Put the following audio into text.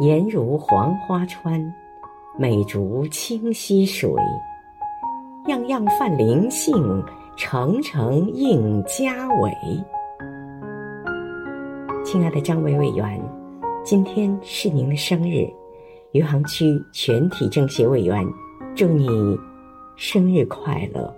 颜如黄花川，美竹清溪水。样样泛灵性，程程应家伟。亲爱的张伟委员，今天是您的生日，余杭区全体政协委员，祝你生日快乐！